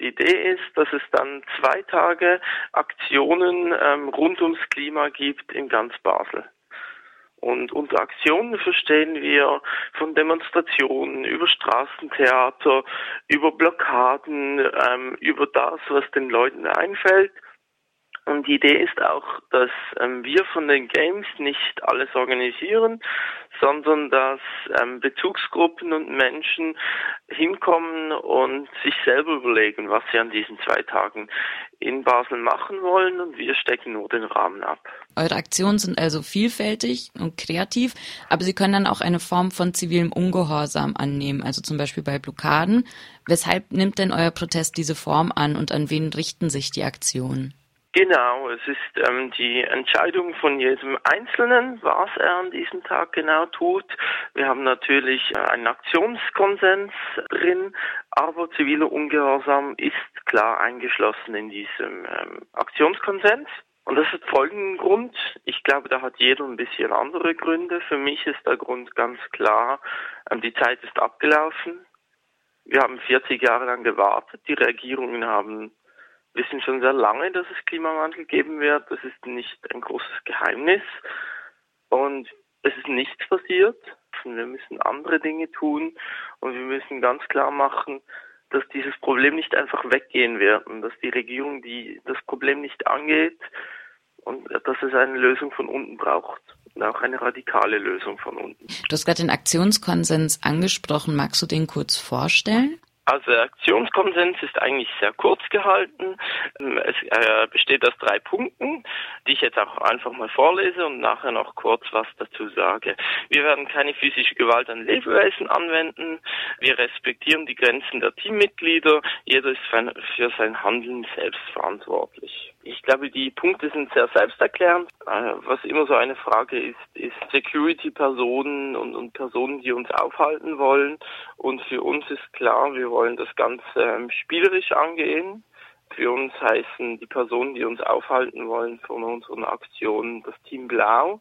Die Idee ist, dass es dann zwei Tage Aktionen ähm, rund ums Klima gibt in ganz Basel. Und unter Aktionen verstehen wir von Demonstrationen über Straßentheater, über Blockaden, ähm, über das, was den Leuten einfällt. Und die Idee ist auch, dass ähm, wir von den Games nicht alles organisieren, sondern dass ähm, Bezugsgruppen und Menschen hinkommen und sich selber überlegen, was sie an diesen zwei Tagen in Basel machen wollen und wir stecken nur den Rahmen ab. Eure Aktionen sind also vielfältig und kreativ, aber sie können dann auch eine Form von zivilem Ungehorsam annehmen, also zum Beispiel bei Blockaden. Weshalb nimmt denn euer Protest diese Form an und an wen richten sich die Aktionen? Genau, es ist ähm, die Entscheidung von jedem Einzelnen, was er an diesem Tag genau tut. Wir haben natürlich äh, einen Aktionskonsens drin, aber ziviler Ungehorsam ist klar eingeschlossen in diesem ähm, Aktionskonsens. Und das hat folgenden Grund. Ich glaube, da hat jeder ein bisschen andere Gründe. Für mich ist der Grund ganz klar, ähm, die Zeit ist abgelaufen. Wir haben 40 Jahre lang gewartet. Die Regierungen haben wissen schon sehr lange, dass es Klimawandel geben wird. Das ist nicht ein großes Geheimnis. Und es ist nichts passiert. Wir müssen andere Dinge tun und wir müssen ganz klar machen, dass dieses Problem nicht einfach weggehen wird und dass die Regierung die das Problem nicht angeht und dass es eine Lösung von unten braucht und auch eine radikale Lösung von unten. Du hast gerade den Aktionskonsens angesprochen. Magst du den kurz vorstellen? Also der Aktionskonsens ist eigentlich sehr kurz gehalten. Es äh, besteht aus drei Punkten, die ich jetzt auch einfach mal vorlese und nachher noch kurz was dazu sage. Wir werden keine physische Gewalt an Lebewesen anwenden. Wir respektieren die Grenzen der Teammitglieder. Jeder ist für sein Handeln selbst verantwortlich. Ich glaube, die Punkte sind sehr selbsterklärend. Äh, was immer so eine Frage ist, ist Security-Personen und, und Personen, die uns aufhalten wollen. Und für uns ist klar, wir wollen das Ganze ähm, spielerisch angehen. Für uns heißen die Personen, die uns aufhalten wollen von unseren Aktionen, das Team Blau.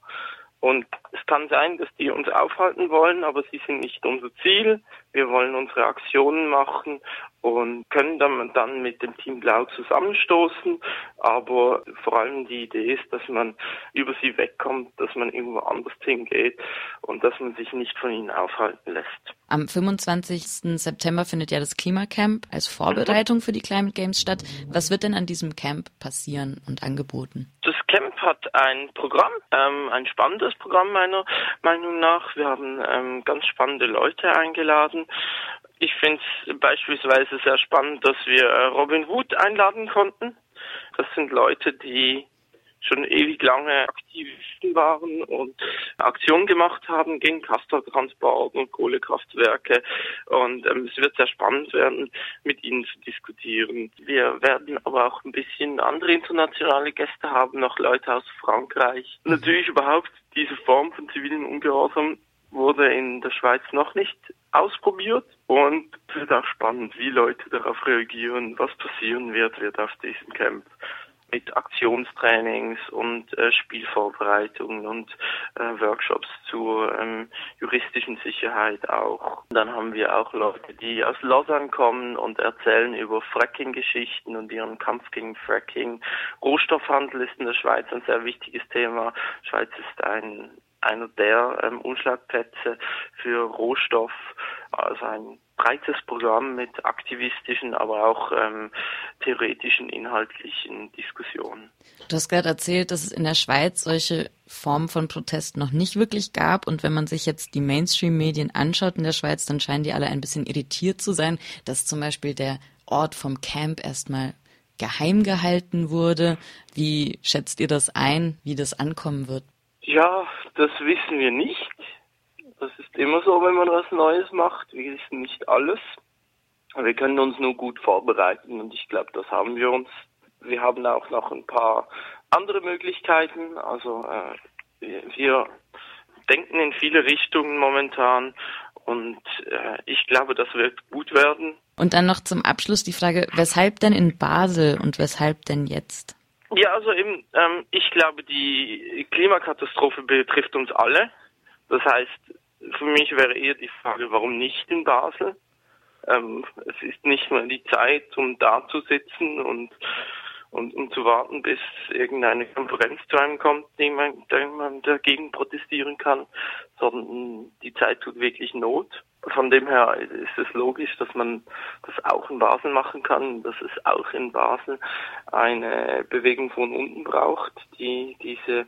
Und es kann sein, dass die uns aufhalten wollen, aber sie sind nicht unser Ziel. Wir wollen unsere Aktionen machen und können dann, dann mit dem Team Blau zusammenstoßen. Aber vor allem die Idee ist, dass man über sie wegkommt, dass man irgendwo anders hingeht und dass man sich nicht von ihnen aufhalten lässt. Am 25. September findet ja das Klimacamp als Vorbereitung für die Climate Games statt. Was wird denn an diesem Camp passieren und angeboten? Das ein Programm, ähm, ein spannendes Programm meiner Meinung nach. Wir haben ähm, ganz spannende Leute eingeladen. Ich finde es beispielsweise sehr spannend, dass wir äh, Robin Wood einladen konnten. Das sind Leute, die schon ewig lange Aktivisten waren und Aktionen gemacht haben gegen Castortransport und Kohlekraftwerke. Und ähm, es wird sehr spannend werden, mit ihnen zu diskutieren. Wir werden aber auch ein bisschen andere internationale Gäste haben, noch Leute aus Frankreich. Natürlich überhaupt diese Form von zivilen Ungehorsam wurde in der Schweiz noch nicht ausprobiert und es wird auch spannend, wie Leute darauf reagieren, was passieren wird, wird auf diesem Camp mit Aktionstrainings und äh, Spielvorbereitungen und äh, Workshops zur ähm, juristischen Sicherheit auch. Dann haben wir auch Leute, die aus Lausanne kommen und erzählen über Fracking-Geschichten und ihren Kampf gegen Fracking. Rohstoffhandel ist in der Schweiz ein sehr wichtiges Thema. Schweiz ist ein einer der ähm, Umschlagplätze für Rohstoff, also ein breites Programm mit aktivistischen, aber auch ähm, theoretischen, inhaltlichen Diskussionen. Du hast gerade erzählt, dass es in der Schweiz solche Formen von Protest noch nicht wirklich gab. Und wenn man sich jetzt die Mainstream-Medien anschaut in der Schweiz, dann scheinen die alle ein bisschen irritiert zu sein, dass zum Beispiel der Ort vom Camp erstmal geheim gehalten wurde. Wie schätzt ihr das ein, wie das ankommen wird? Ja, das wissen wir nicht. Immer so, wenn man was Neues macht. Wir wissen nicht alles. Wir können uns nur gut vorbereiten und ich glaube, das haben wir uns. Wir haben auch noch ein paar andere Möglichkeiten. Also äh, wir denken in viele Richtungen momentan und äh, ich glaube, das wird gut werden. Und dann noch zum Abschluss die Frage, weshalb denn in Basel und weshalb denn jetzt? Ja, also eben, ähm, ich glaube, die Klimakatastrophe betrifft uns alle. Das heißt, für mich wäre eher die Frage, warum nicht in Basel? Ähm, es ist nicht mehr die Zeit, um da zu sitzen und und um zu warten, bis irgendeine Konferenz zu einem kommt, die man, der man dagegen protestieren kann, sondern die Zeit tut wirklich Not. Von dem her ist es logisch, dass man das auch in Basel machen kann, dass es auch in Basel eine Bewegung von unten braucht, die diese,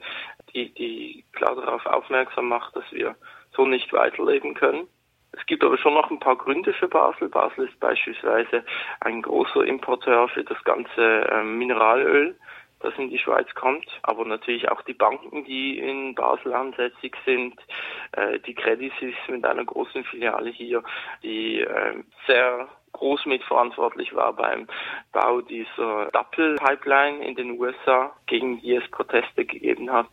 die, die klar darauf aufmerksam macht, dass wir so nicht weiterleben können. Es gibt aber schon noch ein paar Gründe für Basel. Basel ist beispielsweise ein großer Importeur für das ganze äh, Mineralöl, das in die Schweiz kommt, aber natürlich auch die Banken, die in Basel ansässig sind, äh, die Credit Suisse mit einer großen Filiale hier, die äh, sehr groß mitverantwortlich war beim Bau dieser Doppel-Pipeline in den USA, gegen die es Proteste gegeben hat.